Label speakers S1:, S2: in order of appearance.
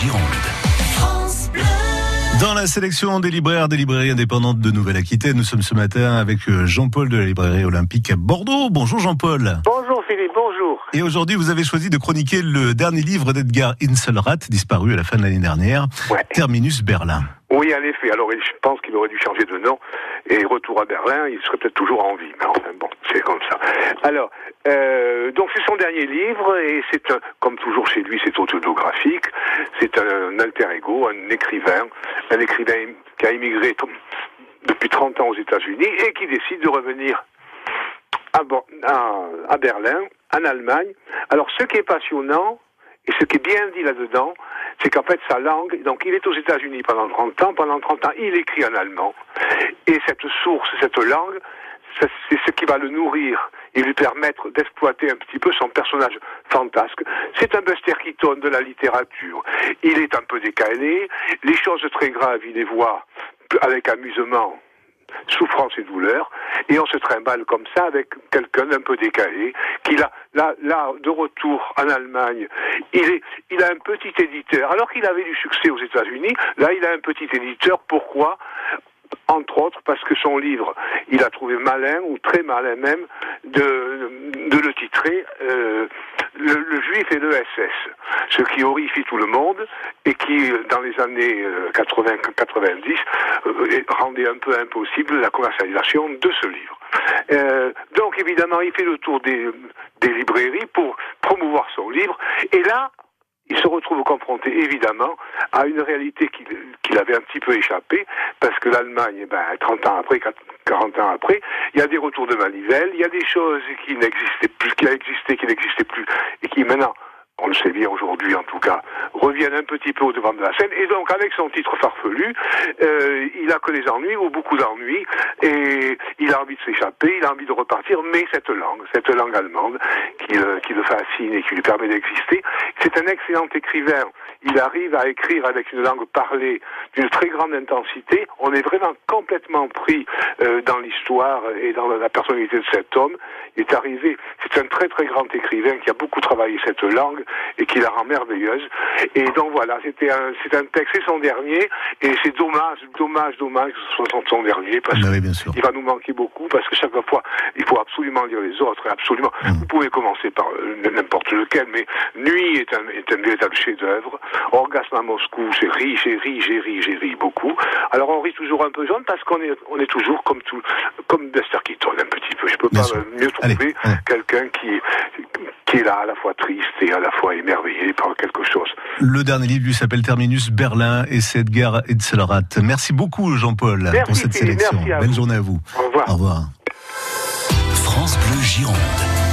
S1: Gironde.
S2: Dans la sélection des libraires des librairies indépendantes de Nouvelle-Aquitaine, nous sommes ce matin avec euh, Jean-Paul de la librairie olympique à Bordeaux. Bonjour Jean-Paul.
S3: Bonjour Philippe, bonjour.
S2: Et aujourd'hui, vous avez choisi de chroniquer le dernier livre d'Edgar Inselrat, disparu à la fin de l'année dernière,
S3: Ouais.
S2: Terminus Berlin.
S3: Oui, en effet. Alors, je pense qu'il aurait dû changer de nom. Et retour à Berlin, il serait peut-être toujours en vie. Mais enfin, bon, c'est comme ça. Alors, euh, donc c'est son dernier livre et c'est un, comme toujours chez lui, c'est autobiographique. C'est un, alter ego, un écrivain, un écrivain qui a immigré depuis 30 ans aux États-Unis et qui décide de revenir à, Berlin, en Allemagne. Alors, ce qui est passionnant, et ce qui est bien dit là-dedans, c'est qu'en fait, sa langue, donc il est aux États-Unis pendant 30 ans, pendant 30 ans, il écrit en allemand. Et cette source, cette langue, c'est ce qui va le nourrir et lui permettre d'exploiter un petit peu son personnage fantasque. C'est un Buster Keaton de la littérature. Il est un peu décalé, les choses très graves, il les voit avec amusement souffrance et douleur, et on se trimballe comme ça avec quelqu'un d'un peu décalé, qui là, là, là, de retour en Allemagne, il est, il a un petit éditeur, alors qu'il avait du succès aux États-Unis, là, il a un petit éditeur, pourquoi? entre autres parce que son livre, il a trouvé malin, ou très malin même, de, de le titrer euh, le, le juif et le SS, ce qui horrifie tout le monde et qui, euh, dans les années 80-90, euh, rendait un peu impossible la commercialisation de ce livre. Euh, donc évidemment, il fait le tour des, librairies pour promouvoir son livre, et là, il se retrouve confronté évidemment à une réalité qu'il avait un petit peu échappé, parce que l'Allemagne, eh ben, 30 ans après, 40 ans après, il y a des retours de manivelle, il y a des choses qui n'existaient plus, qui existé, qui n'existaient plus, et qui maintenant, on le sait bien aujourd'hui en tout cas, reviennent un petit peu au devant de la scène. Et donc, avec son titre farfelu, euh, il a que des ennuis, ou beaucoup d'ennuis, et il a envie de s'échapper, il a envie de repartir, mais cette langue, cette langue allemande, qui, qui le fascine et qui lui permet d'exister, c'est un excellent écrivain. Il arrive à écrire avec une langue parlée d'une très grande intensité. On est vraiment complètement pris euh, dans l'histoire et dans la personnalité de cet homme. Il est arrivé, c'est un très très grand écrivain qui a beaucoup travaillé cette langue et qui la rend merveilleuse. Et donc voilà, c'était un, c'est un texte, c'est son dernier, et c'est dommage, dommage, dommage que ce soit son, dernier, parce
S2: Ah
S3: que
S2: oui, bien sûr.
S3: il va nous manquer beaucoup, parce que chaque fois, il faut absolument lire les autres, absolument.
S2: Mm.
S3: Vous pouvez commencer par euh, n'importe lequel, mais Nuit est un, est un véritable chef-d'œuvre. Orgasme à Moscou, j'ai ri, j'ai ri, j'ai ri, j'ai ri beaucoup. Alors on rit toujours un peu jaune parce qu'on est, on est toujours comme tout, comme Buster Keaton un petit peu. Je peux
S2: Bien
S3: pas
S2: sûr.
S3: euh, mieux trouver quelqu'un qui, qui est là à la fois triste et à la fois émerveillé par quelque chose.
S2: Le dernier livre lui s'appelle Terminus Berlin et c'est Edgar Inselrat. Merci beaucoup Jean-Paul pour cette sélection.
S3: merci à
S2: Belle
S3: vous.
S2: journée à vous.
S3: Au revoir.
S2: Au revoir.
S1: France Bleu Gironde.